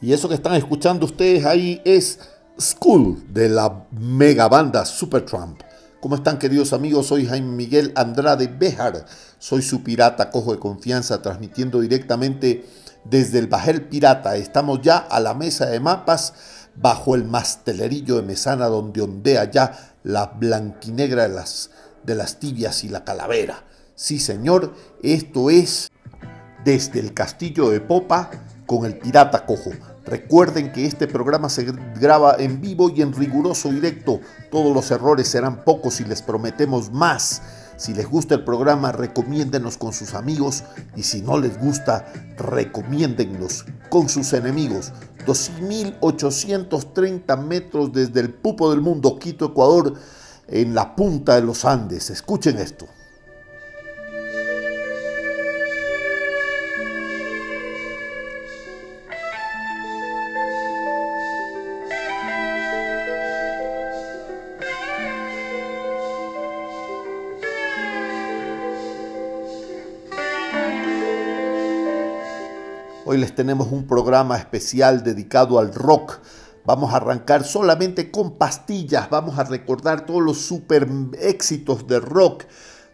y eso que están escuchando ustedes ahí es School de la mega banda Supertramp. ¿Cómo están queridos amigos? Soy Jaime Miguel Andrade Bejar. Soy su pirata cojo de confianza transmitiendo directamente desde el Bajel Pirata. Estamos ya a la mesa de mapas bajo el mastelerillo de Mesana donde ondea ya la blanquinegra de las, de las tibias y la calavera. Sí señor, esto es desde el castillo de Popa con el pirata cojo. Recuerden que este programa se graba en vivo y en riguroso directo. Todos los errores serán pocos y les prometemos más. Si les gusta el programa, recomiéndenos con sus amigos y si no les gusta, recomiéndennos con sus enemigos. 2.830 metros desde el pupo del mundo, Quito, Ecuador, en la punta de los Andes. Escuchen esto. Hoy les tenemos un programa especial dedicado al rock. Vamos a arrancar solamente con pastillas. Vamos a recordar todos los super éxitos de rock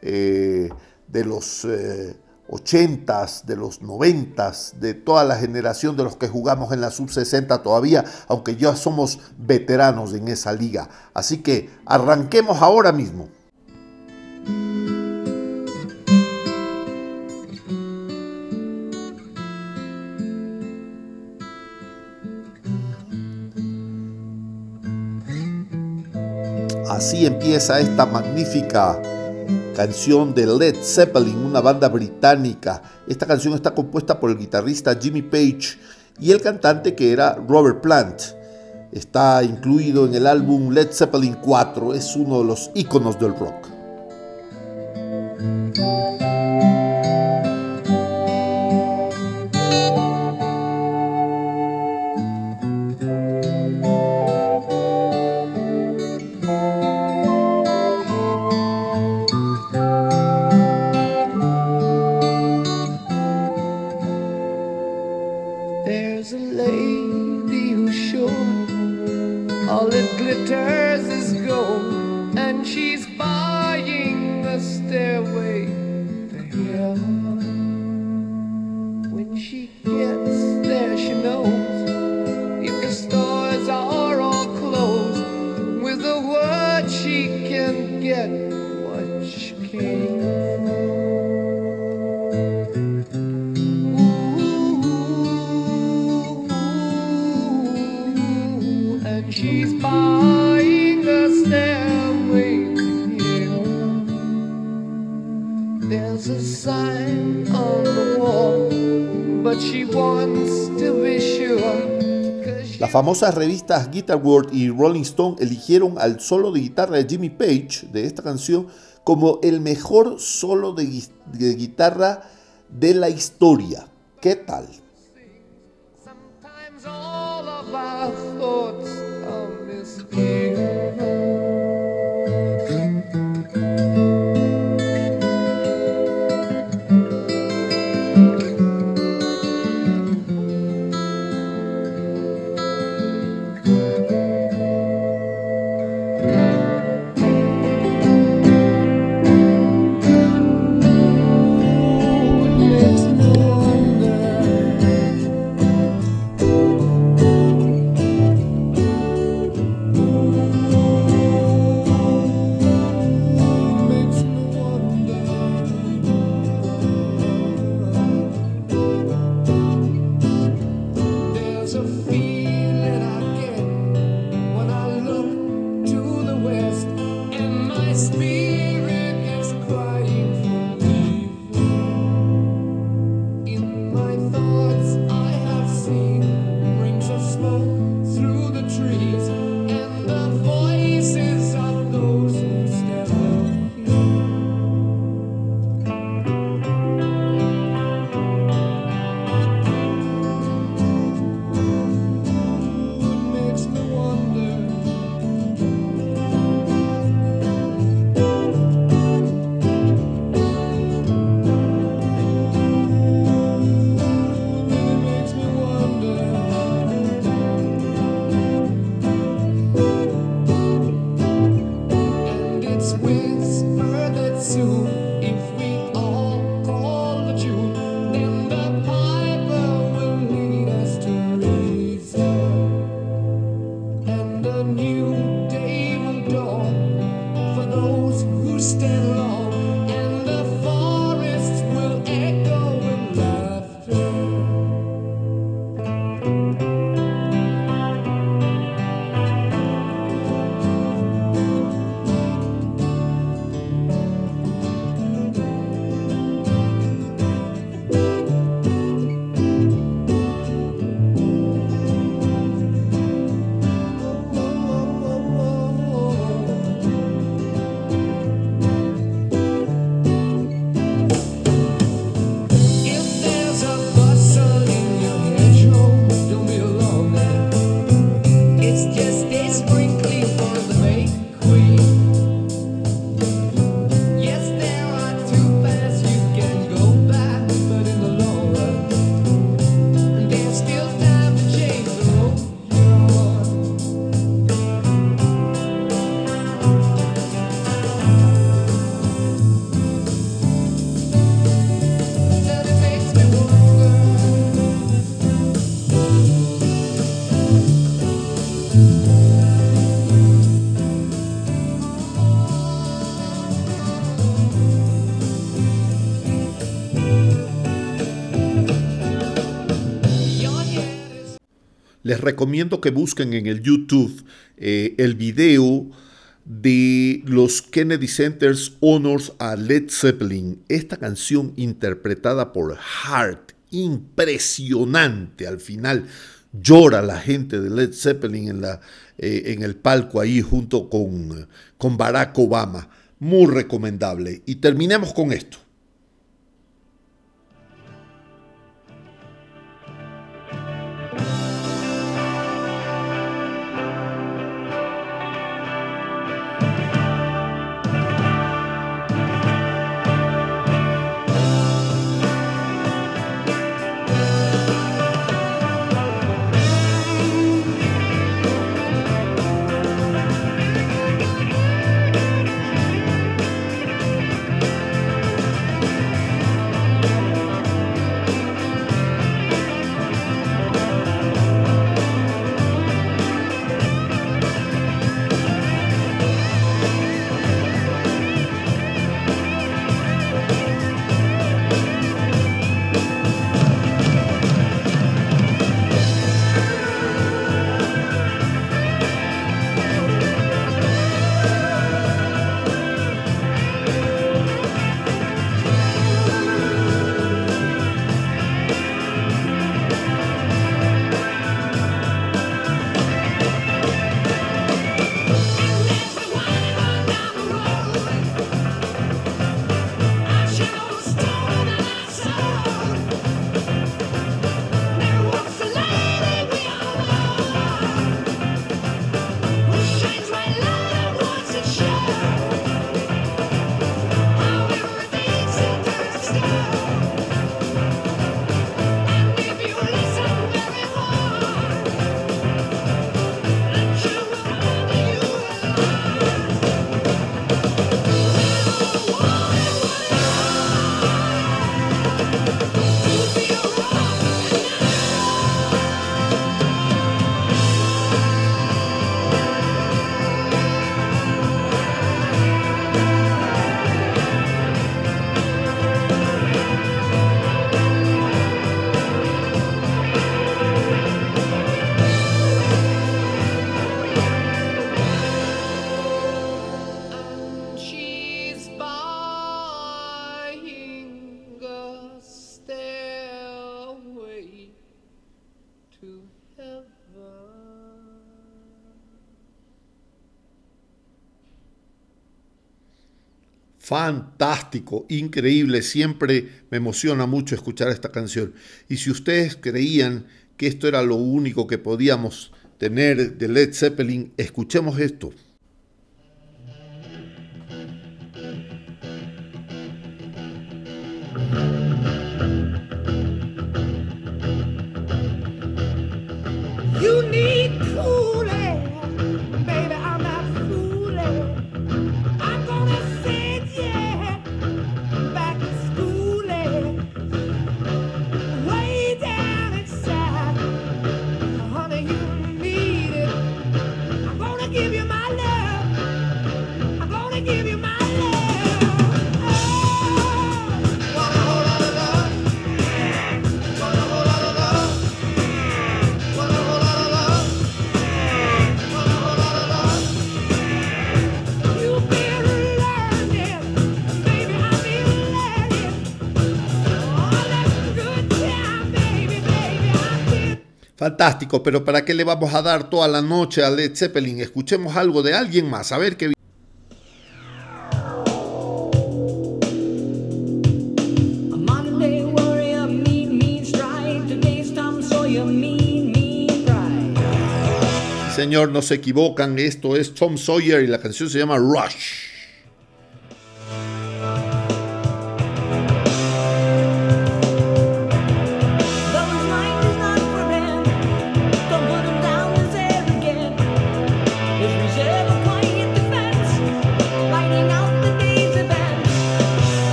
eh, de los eh, 80s, de los 90s, de toda la generación de los que jugamos en la sub 60 todavía, aunque ya somos veteranos en esa liga. Así que arranquemos ahora mismo. Así empieza esta magnífica canción de Led Zeppelin, una banda británica. Esta canción está compuesta por el guitarrista Jimmy Page y el cantante que era Robert Plant. Está incluido en el álbum Led Zeppelin 4, es uno de los íconos del rock. Famosas revistas Guitar World y Rolling Stone eligieron al solo de guitarra de Jimmy Page de esta canción como el mejor solo de, gui- de guitarra de la historia. ¿Qué tal? Les recomiendo que busquen en el YouTube eh, el video de los Kennedy Centers Honors a Led Zeppelin. Esta canción interpretada por Hart, impresionante. Al final llora la gente de Led Zeppelin en, la, eh, en el palco ahí junto con, con Barack Obama. Muy recomendable. Y terminemos con esto. Fantástico, increíble, siempre me emociona mucho escuchar esta canción. Y si ustedes creían que esto era lo único que podíamos tener de Led Zeppelin, escuchemos esto. Fantástico, pero ¿para qué le vamos a dar toda la noche a Led Zeppelin? Escuchemos algo de alguien más, a ver qué... Señor, no se equivocan, esto es Tom Sawyer y la canción se llama Rush.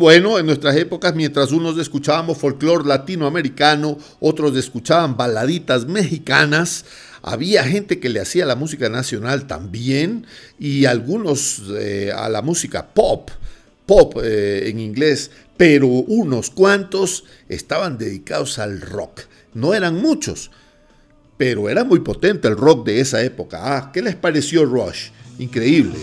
Bueno, en nuestras épocas, mientras unos escuchábamos folclore latinoamericano, otros escuchaban baladitas mexicanas, había gente que le hacía la música nacional también y algunos eh, a la música pop, pop eh, en inglés, pero unos cuantos estaban dedicados al rock. No eran muchos, pero era muy potente el rock de esa época. Ah, ¿qué les pareció Rush? Increíble.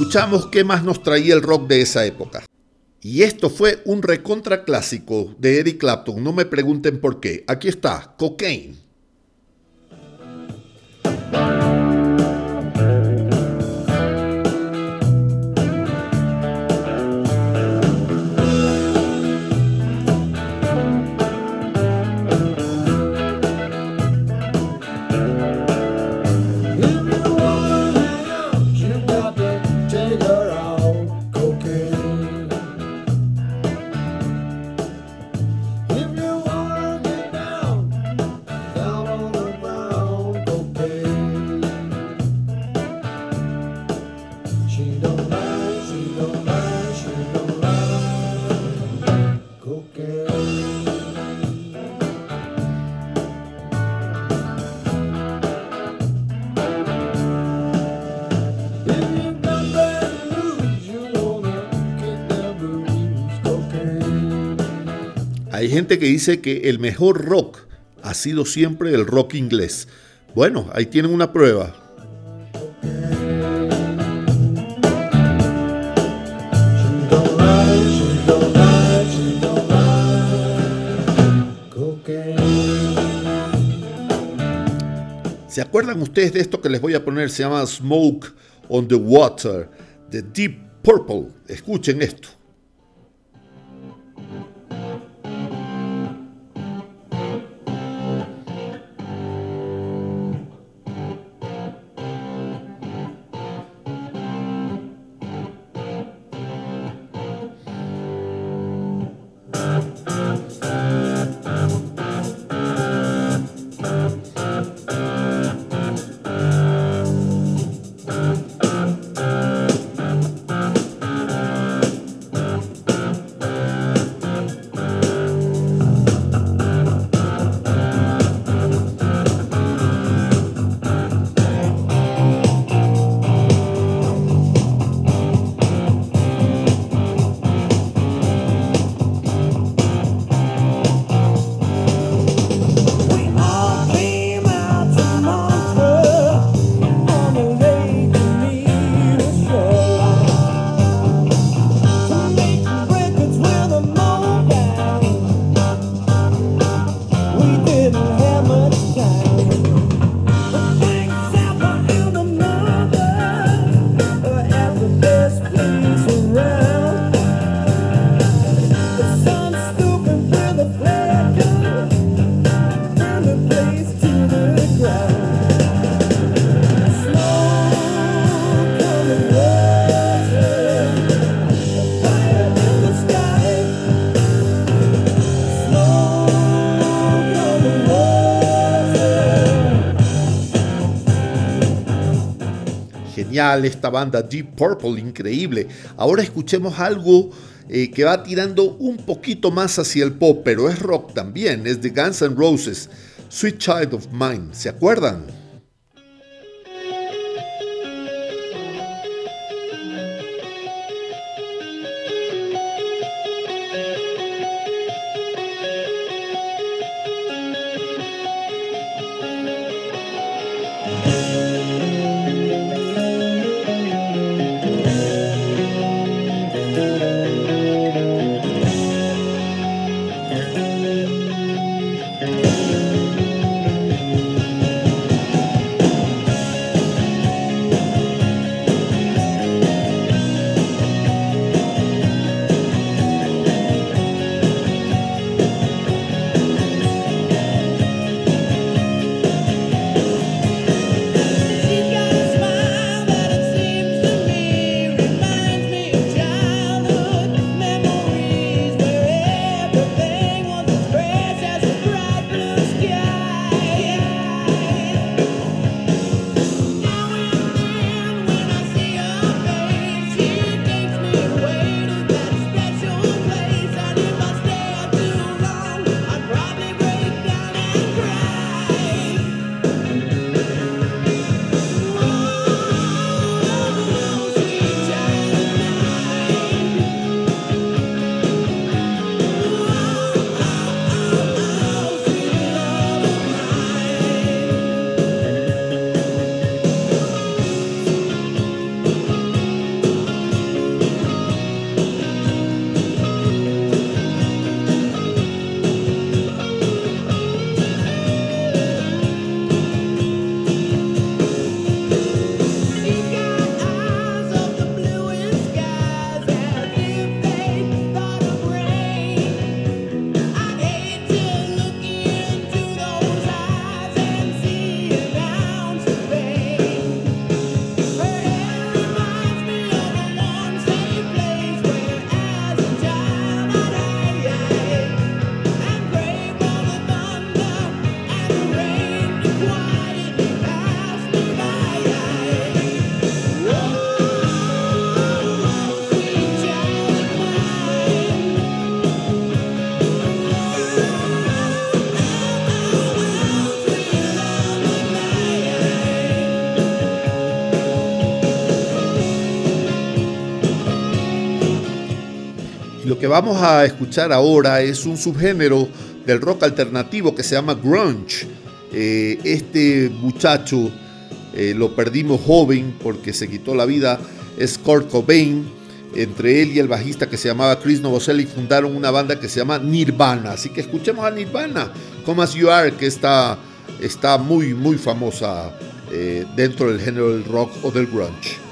Escuchamos qué más nos traía el rock de esa época. Y esto fue un recontra clásico de Eric Clapton, no me pregunten por qué. Aquí está, Cocaine. Que dice que el mejor rock ha sido siempre el rock inglés. Bueno, ahí tienen una prueba. ¿Se acuerdan ustedes de esto que les voy a poner? Se llama Smoke on the Water, de Deep Purple. Escuchen esto. Esta banda Deep Purple, increíble. Ahora escuchemos algo eh, que va tirando un poquito más hacia el pop, pero es rock también, es de Guns N' Roses, Sweet Child of Mine, ¿se acuerdan? Vamos a escuchar ahora es un subgénero del rock alternativo que se llama grunge. Eh, este muchacho eh, lo perdimos joven porque se quitó la vida, es Kurt Cobain. Entre él y el bajista que se llamaba Chris Novoselic fundaron una banda que se llama Nirvana. Así que escuchemos a Nirvana, Come As You Are, que está, está muy, muy famosa eh, dentro del género del rock o del grunge.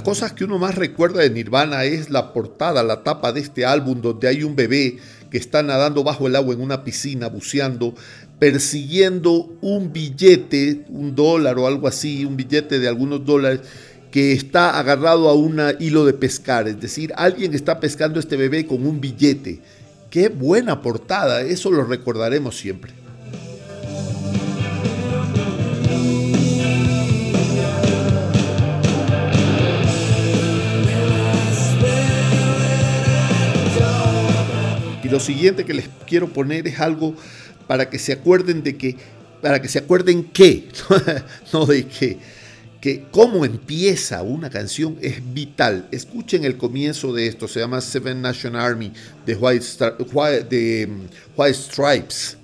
Las cosas que uno más recuerda de Nirvana es la portada, la tapa de este álbum donde hay un bebé que está nadando bajo el agua en una piscina, buceando, persiguiendo un billete, un dólar o algo así, un billete de algunos dólares que está agarrado a un hilo de pescar. Es decir, alguien está pescando este bebé con un billete. Qué buena portada, eso lo recordaremos siempre. Lo siguiente que les quiero poner es algo para que se acuerden de que, para que se acuerden qué, no de qué, que cómo empieza una canción es vital. Escuchen el comienzo de esto, se llama Seven Nation Army de White, de mm, White Stripes.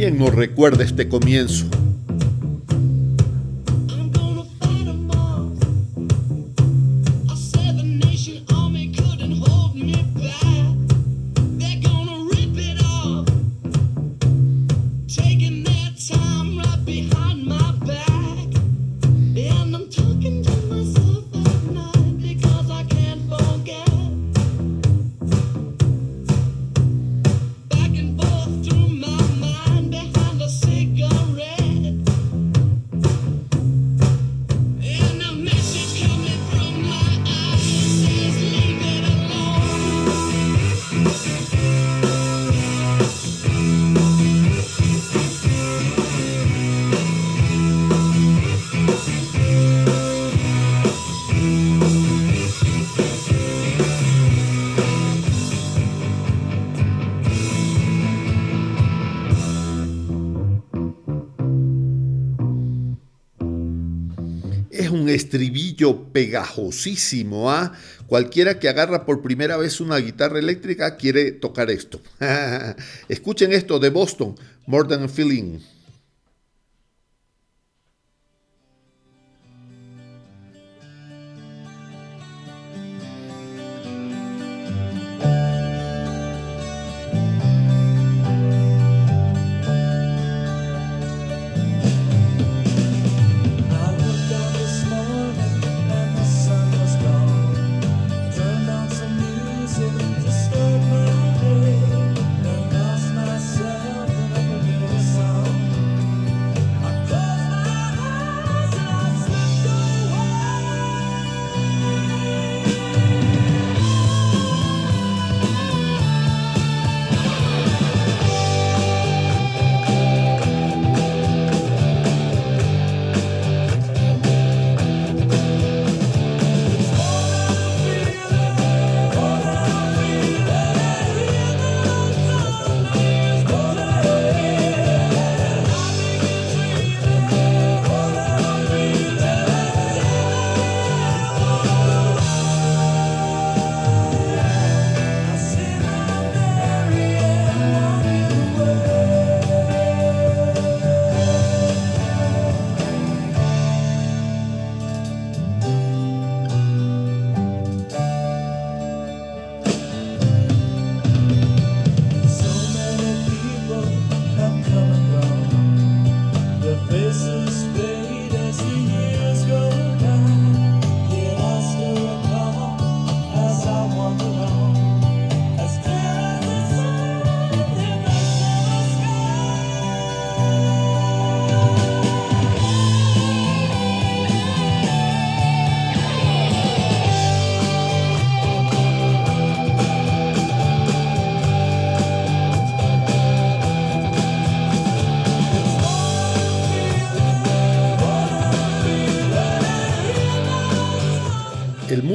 ¿Quién nos recuerda este comienzo? Pegajosísimo. ¿ah? Cualquiera que agarra por primera vez una guitarra eléctrica quiere tocar esto. Escuchen esto de Boston, More Than a Feeling.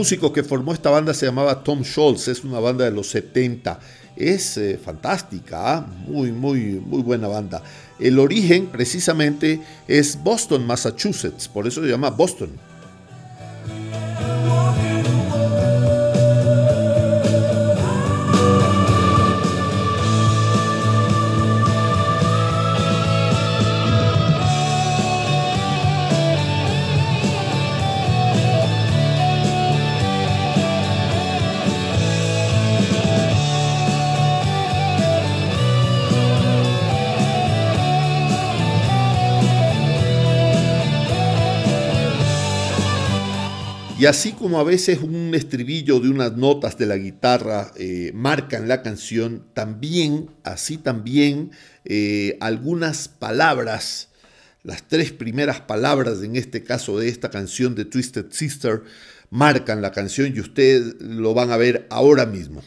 Músico que formó esta banda se llamaba Tom Scholz, es una banda de los 70. Es eh, fantástica, ¿ah? muy, muy, muy buena banda. El origen precisamente es Boston, Massachusetts, por eso se llama Boston. Y así como a veces un estribillo de unas notas de la guitarra eh, marcan la canción, también, así también, eh, algunas palabras, las tres primeras palabras en este caso de esta canción de Twisted Sister, marcan la canción y ustedes lo van a ver ahora mismo.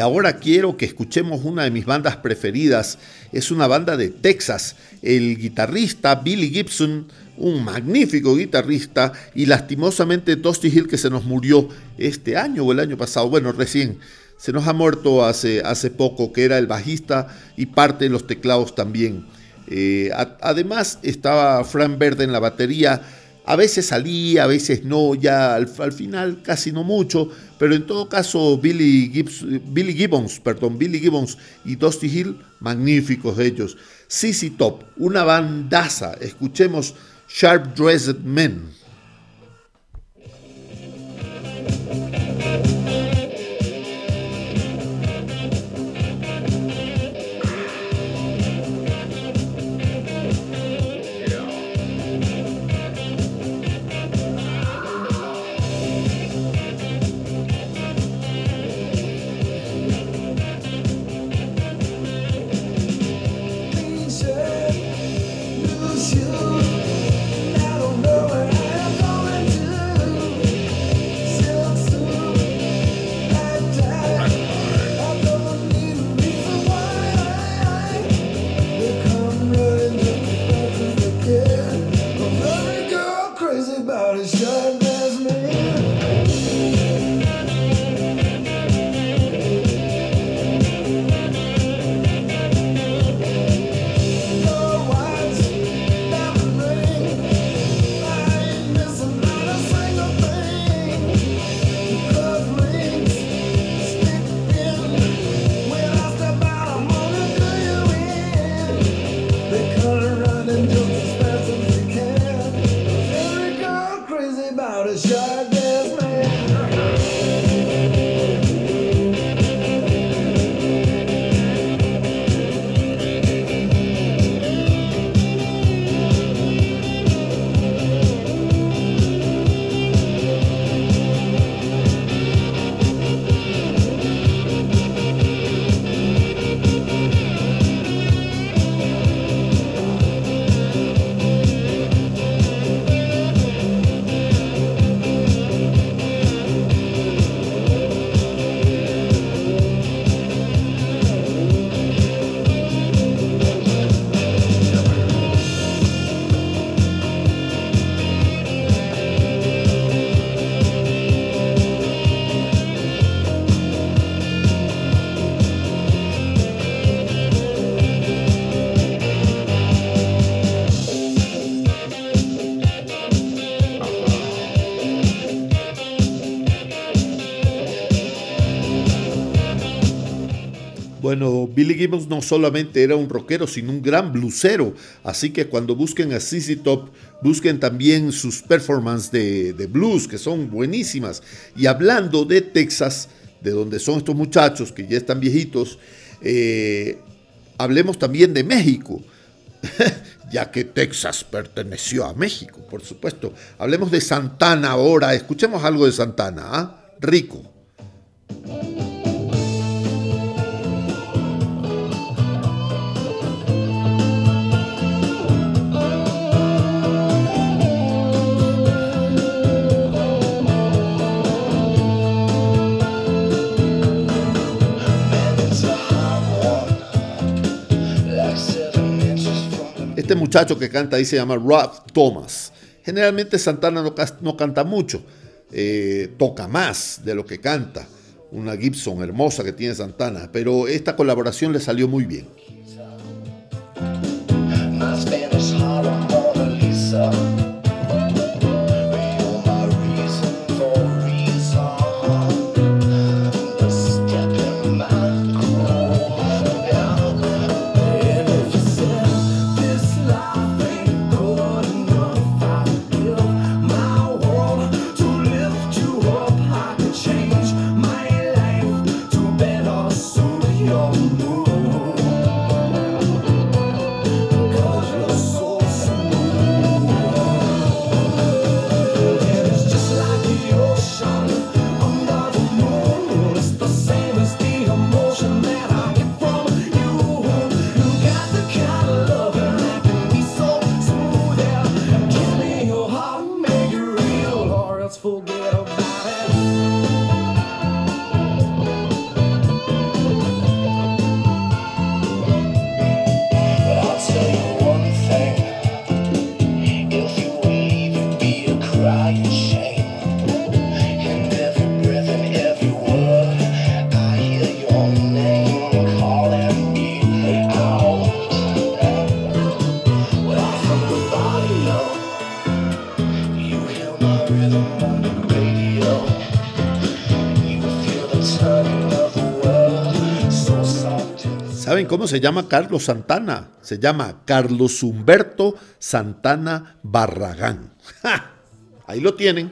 Ahora quiero que escuchemos una de mis bandas preferidas. Es una banda de Texas. El guitarrista Billy Gibson, un magnífico guitarrista, y lastimosamente Dusty Hill que se nos murió este año o el año pasado, bueno, recién. Se nos ha muerto hace, hace poco, que era el bajista y parte de los teclados también. Eh, además estaba Frank Verde en la batería, a veces salía, a veces no, ya al, final casi no mucho, pero en todo caso Billy, Gibbs, Billy Gibbons, perdón, Billy Gibbons y Dusty Hill, magníficos ellos. CC Top, una bandaza, escuchemos Sharp Dressed Men. about a shot. Bueno, Billy Gibbons no solamente era un rockero, sino un gran bluesero. Así que cuando busquen a CC Top, busquen también sus performances de, blues, que son buenísimas. Y hablando de Texas, de donde son estos muchachos que ya están viejitos, eh, hablemos también de México. ya que Texas perteneció a México, por supuesto. Hablemos de Santana ahora. Escuchemos algo de Santana. ¿ah? Rico. Muchacho que canta ahí se llama Rob Thomas. Generalmente Santana no, canta mucho, eh, toca más de lo que canta. Una Gibson hermosa que tiene Santana, pero esta colaboración le salió muy bien. Cómo se llama Carlos Santana? Se llama Carlos Humberto Santana Barragán. Ahí lo tienen.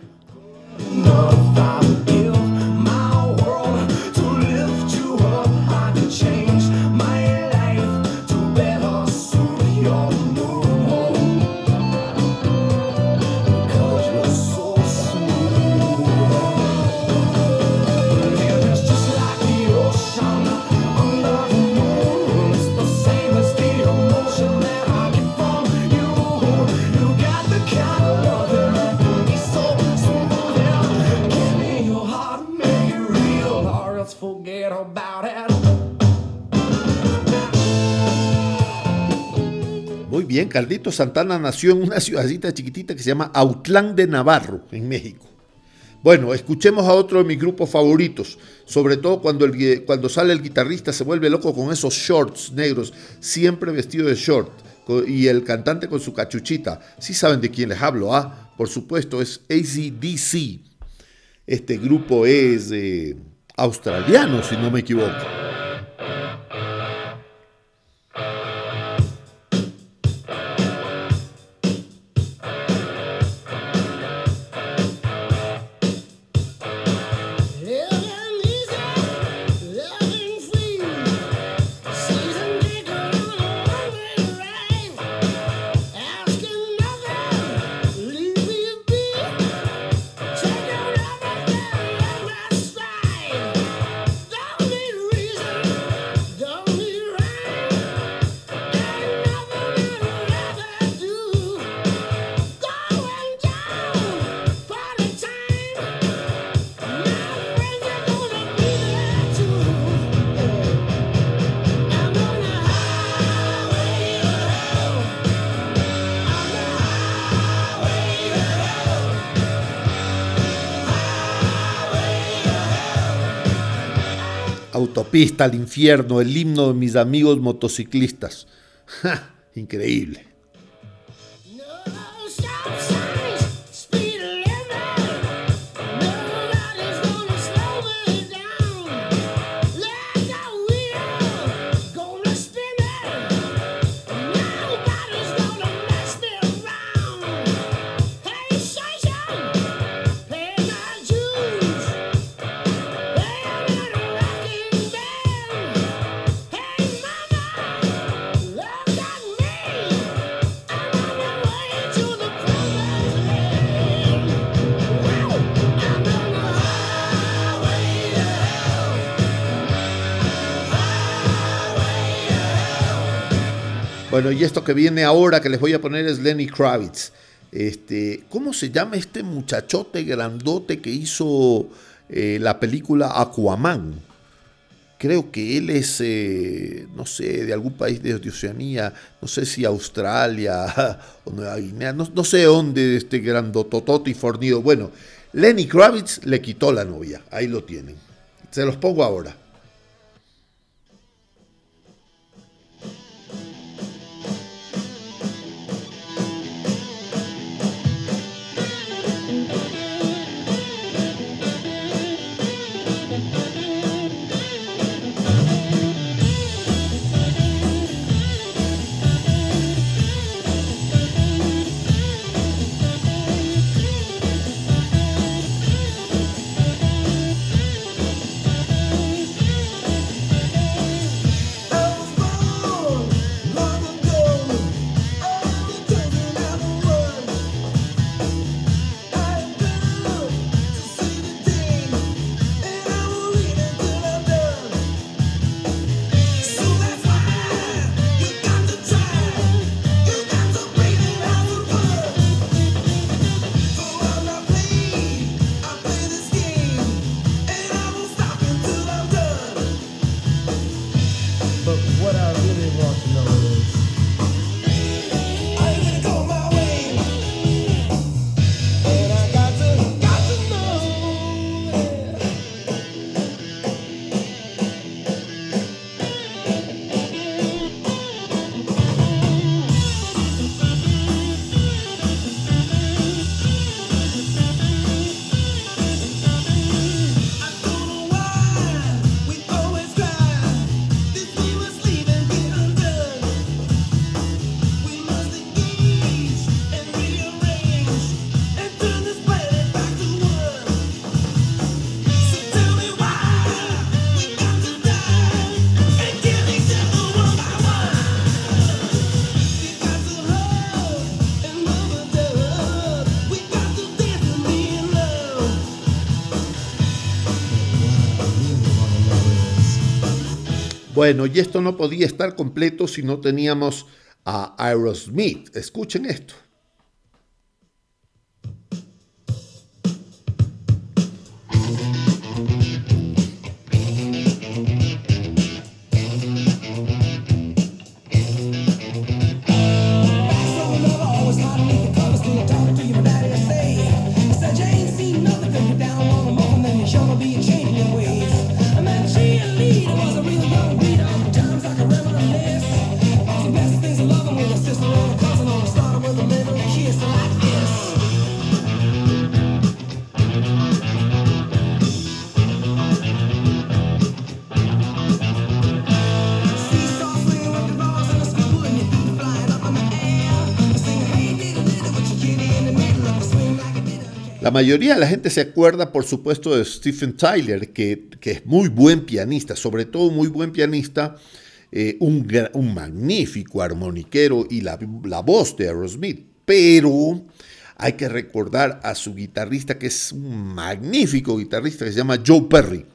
Muy bien, Carlito Santana nació en una ciudadita chiquitita que se llama Autlán de Navarro, en México. Bueno, escuchemos a otro de mis grupos favoritos, sobre todo cuando, el, cuando sale el guitarrista se vuelve loco con esos shorts negros, siempre vestido de short, y el cantante con su cachuchita. Sí saben de quién les hablo, ¿ah? Por supuesto, es ACDC. Este grupo es australiano, si no me equivoco. Autopista al infierno, el himno de mis amigos motociclistas. Increíble. Bueno, y esto que viene ahora que les voy a poner es Lenny Kravitz. Este, ¿Cómo se llama este muchachote grandote que hizo eh, la película Aquaman? Creo que él es, eh, no sé, de algún país de Oceanía, no sé si Australia o Nueva Guinea, no, sé dónde este grandototote y fornido. Bueno, Lenny Kravitz le quitó la novia, ahí lo tienen. Se los pongo ahora. Bueno, y esto no podía estar completo si no teníamos a Aerosmith. Escuchen esto. La mayoría de la gente se acuerda, por supuesto, de Stephen Tyler, que, es muy buen pianista, sobre todo muy buen pianista, eh, un, un, magnífico armoniquero y la, la voz de Aerosmith. Pero hay que recordar a su guitarrista, que es un magnífico guitarrista, que se llama Joe Perry.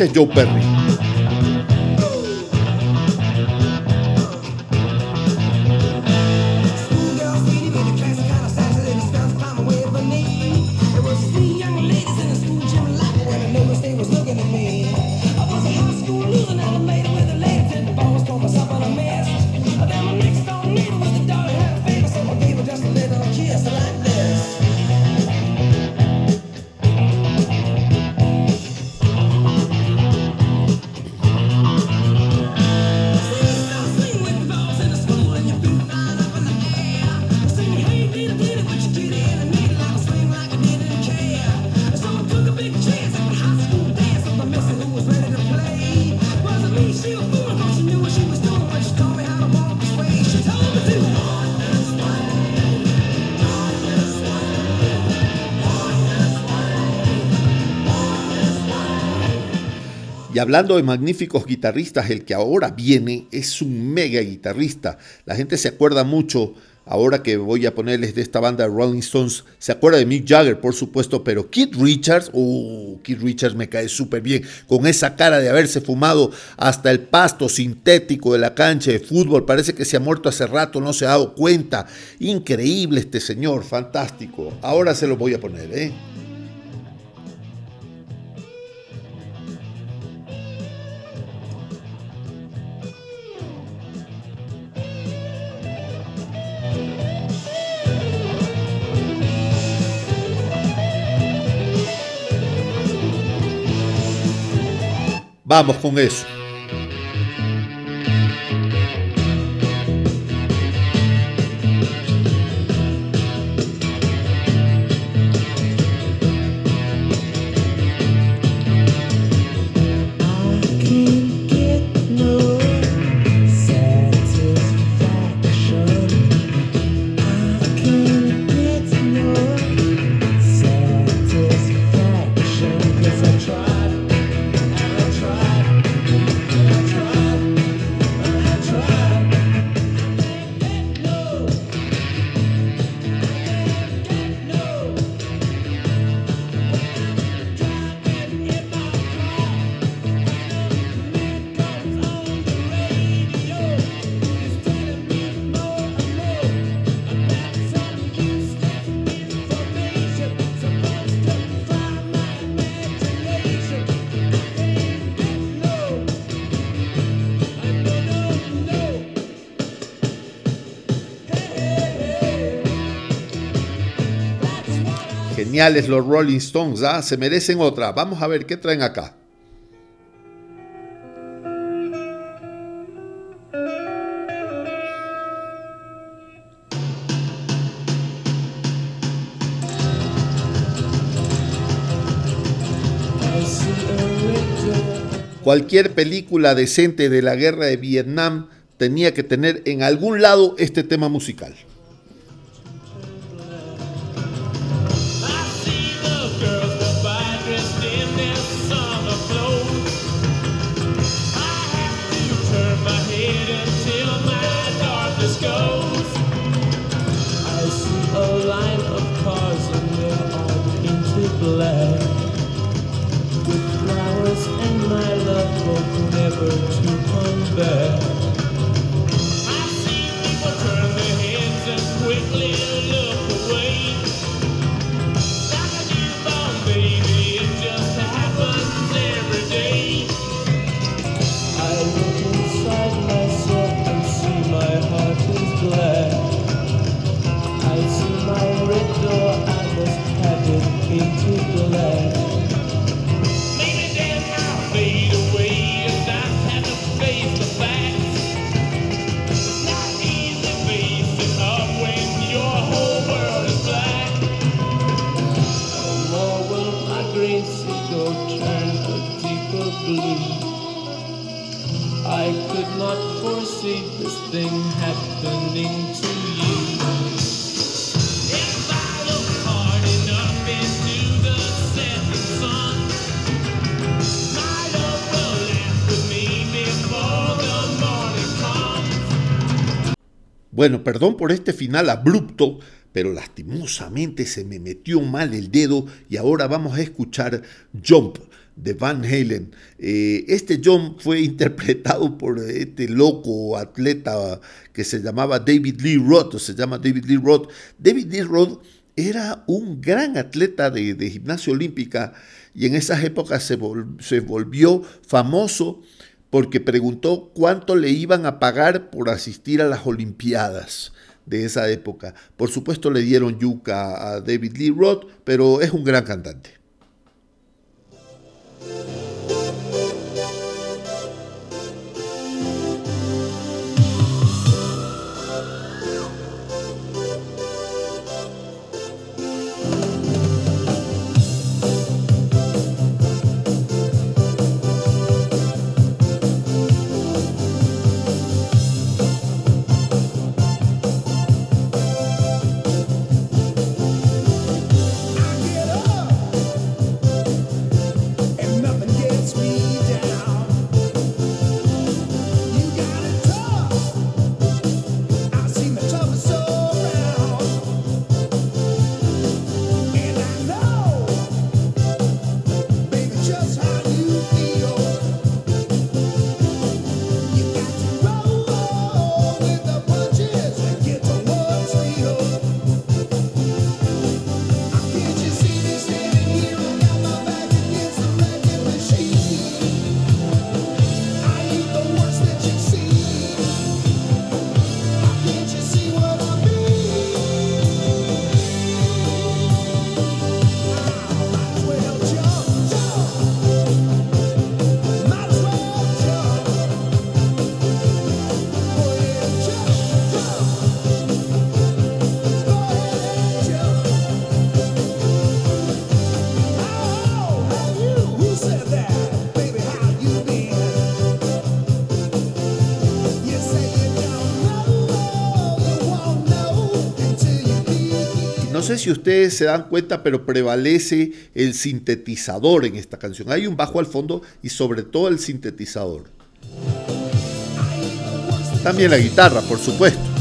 Es Joe Perry. Y hablando de magníficos guitarristas, el que ahora viene es un mega guitarrista. La gente se acuerda mucho, ahora que voy a ponerles de esta banda de Rolling Stones, se acuerda de Mick Jagger, por supuesto, pero Keith Richards, oh, Keith Richards me cae súper bien, con esa cara de haberse fumado hasta el pasto sintético de la cancha de fútbol, parece que se ha muerto hace rato, no se ha dado cuenta. Increíble este señor, fantástico. Ahora se lo voy a poner, ¿eh? Vamos con eso. Los Rolling Stones, ¿ah? se merecen otra. Vamos a ver qué traen acá. Cualquier película decente de la guerra de Vietnam tenía que tener en algún lado este tema musical. Safest thing happening to you. If I look hard enough into the sun, me before the morning comes. Bueno, perdón por este final abrupto, pero lastimosamente se me metió mal el dedo y ahora vamos a escuchar Jump de Van Halen. Eh, este Jump fue interpretado por este loco atleta que se llamaba David Lee Roth, o se llama David Lee Roth. David Lee Roth era un gran atleta de, de gimnasia olímpica y en esas épocas se, vol se volvió famoso porque preguntó cuánto le iban a pagar por asistir a las Olimpiadas de esa época. Por supuesto le dieron yuca a David Lee Roth, pero es un gran cantante. No sé si ustedes se dan cuenta, pero prevalece el sintetizador en esta canción. Hay un bajo al fondo y sobre todo el sintetizador. También la guitarra, por supuesto.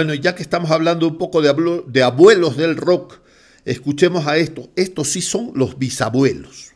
Bueno, ya que estamos hablando un poco de, abuelos del rock, escuchemos a esto. Estos sí son los bisabuelos.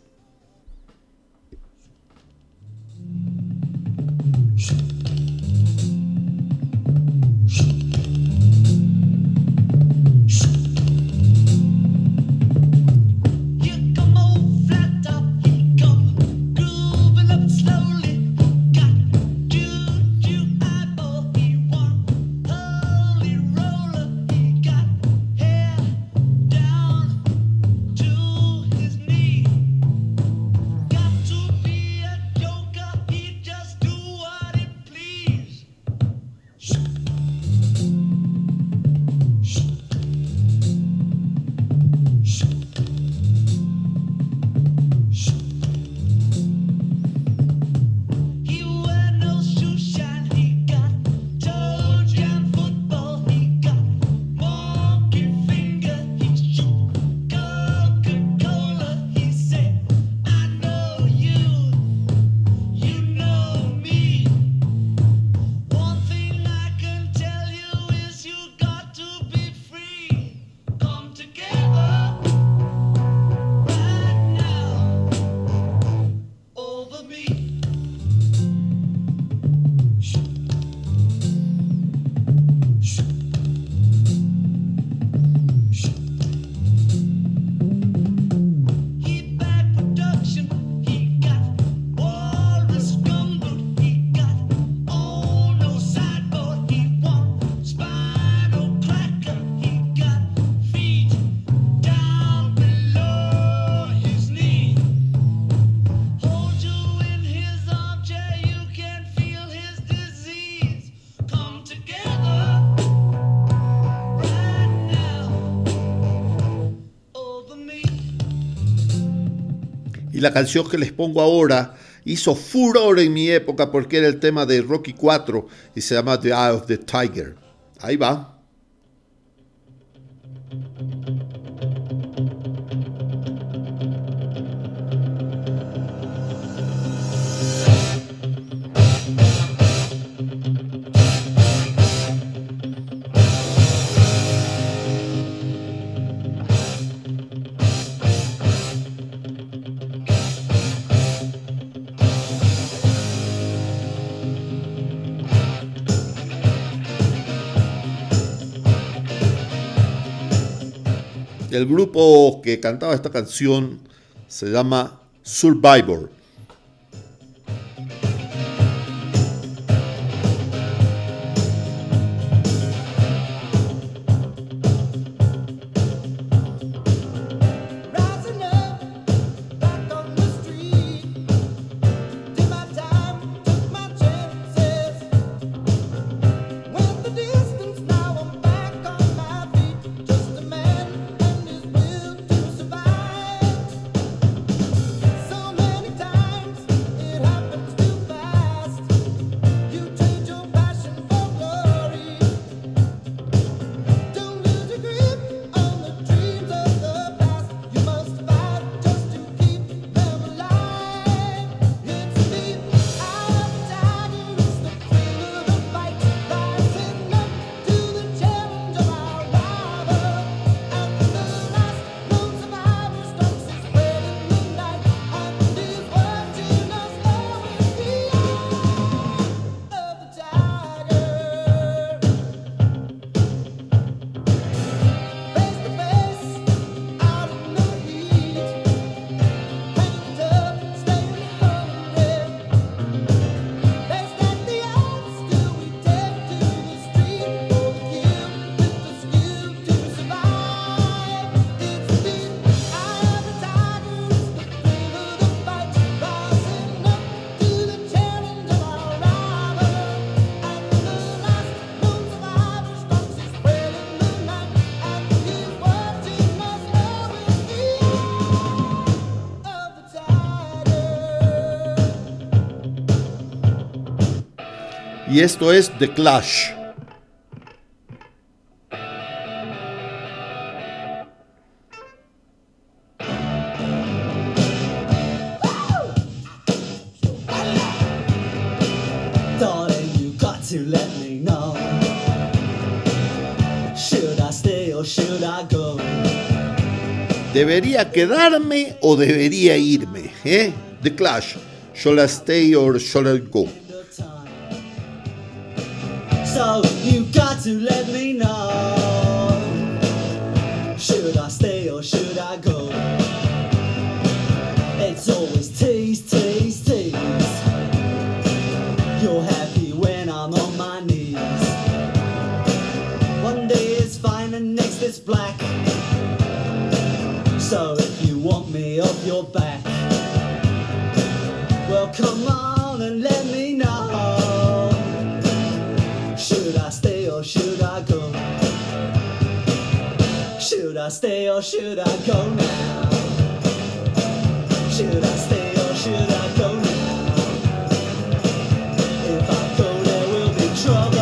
La canción que les pongo ahora hizo furor en mi época porque era el tema de Rocky 4 y se llama The Eye of the Tiger. Ahí va. El grupo que cantaba esta canción se llama Survivor. Y esto es The Clash. ¿Debería quedarme o debería irme? ¿Eh? The Clash. Shall I stay or shall I go? So you got to let me know. Should I stay or should I go? It's always tease, tease. I stay or should I go now? Should I stay or should I go now? If I go, there will be trouble.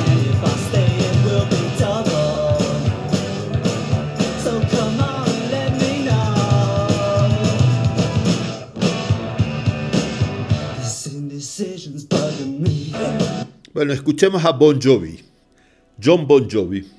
And if I stay, it will be double. So come on let me know. This indecision's bugging me. Bueno, escuchemos a Bon Jovi, John Bon Jovi.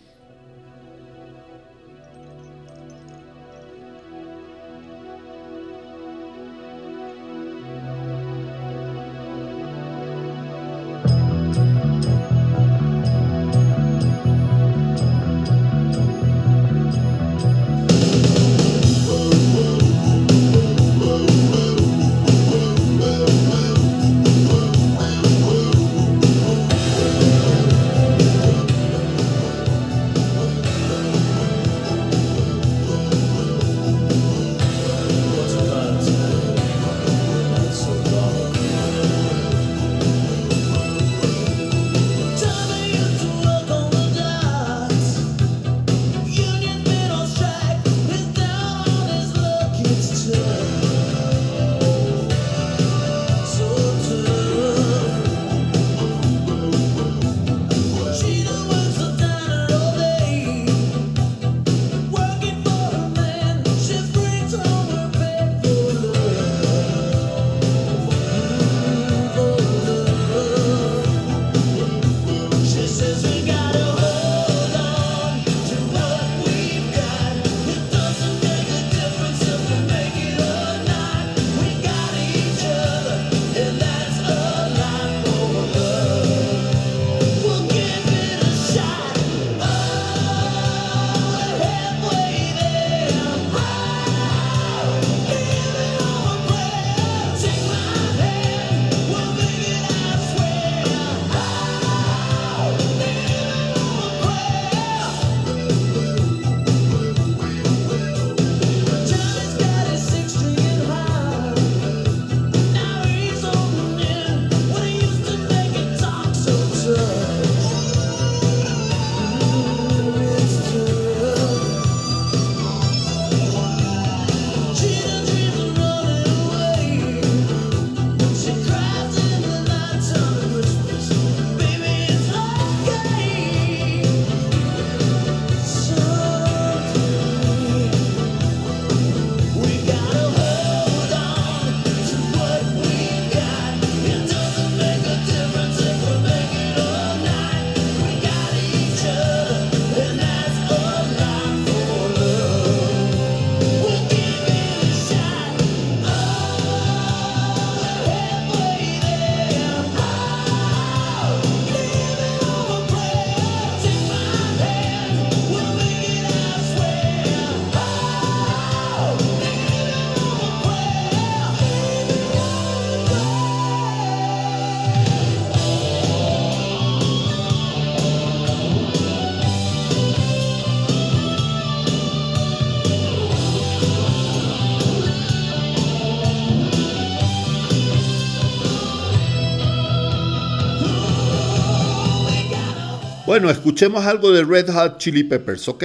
Bueno, escuchemos algo de Red Hot Chili Peppers, ¿ok?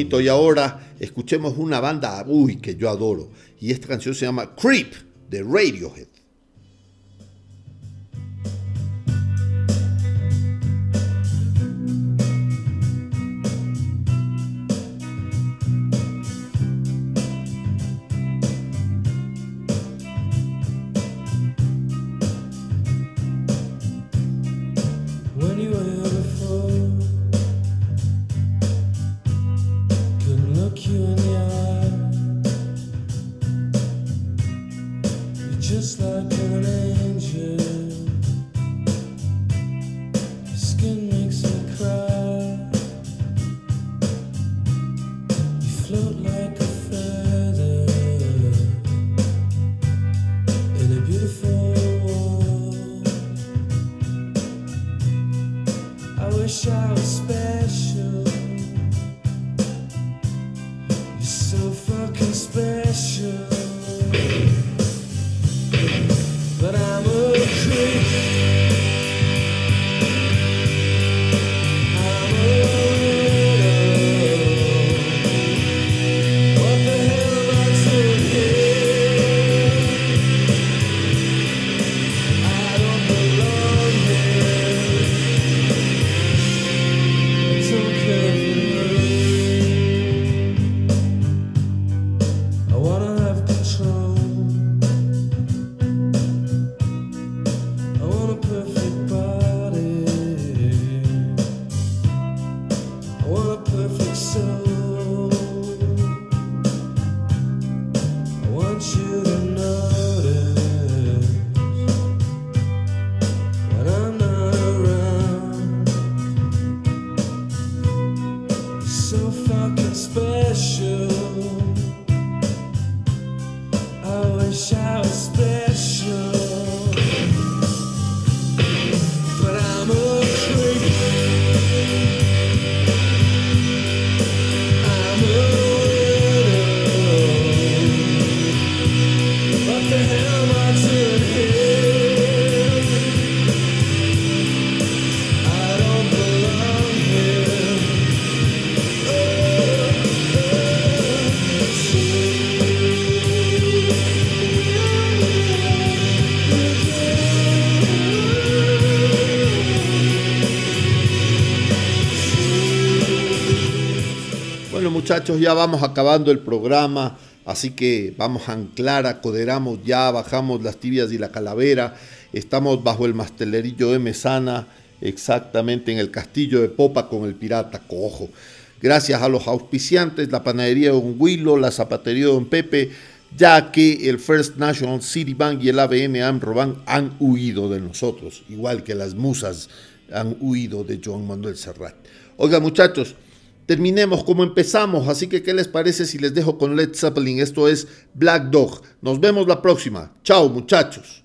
Y ahora escuchemos una banda, uy, que yo adoro. Y esta canción se llama Creep de Radiohead. Muchachos, ya vamos acabando el programa, así que vamos a anclar, acoderamos ya, bajamos las tibias y la calavera, estamos bajo el mastelerillo de Mesana, exactamente en el castillo de Popa con el pirata cojo. Gracias a los auspiciantes, la panadería de Don Huilo, la zapatería de Don Pepe, ya que el First National City Bank y el ABN AMRO Bank han huido de nosotros, igual que las musas han huido de Joan Manuel Serrat. Oiga muchachos, terminemos como empezamos, así que ¿qué les parece si les dejo con Led Zeppelin? Esto es Black Dog. Nos vemos la próxima. Chao muchachos.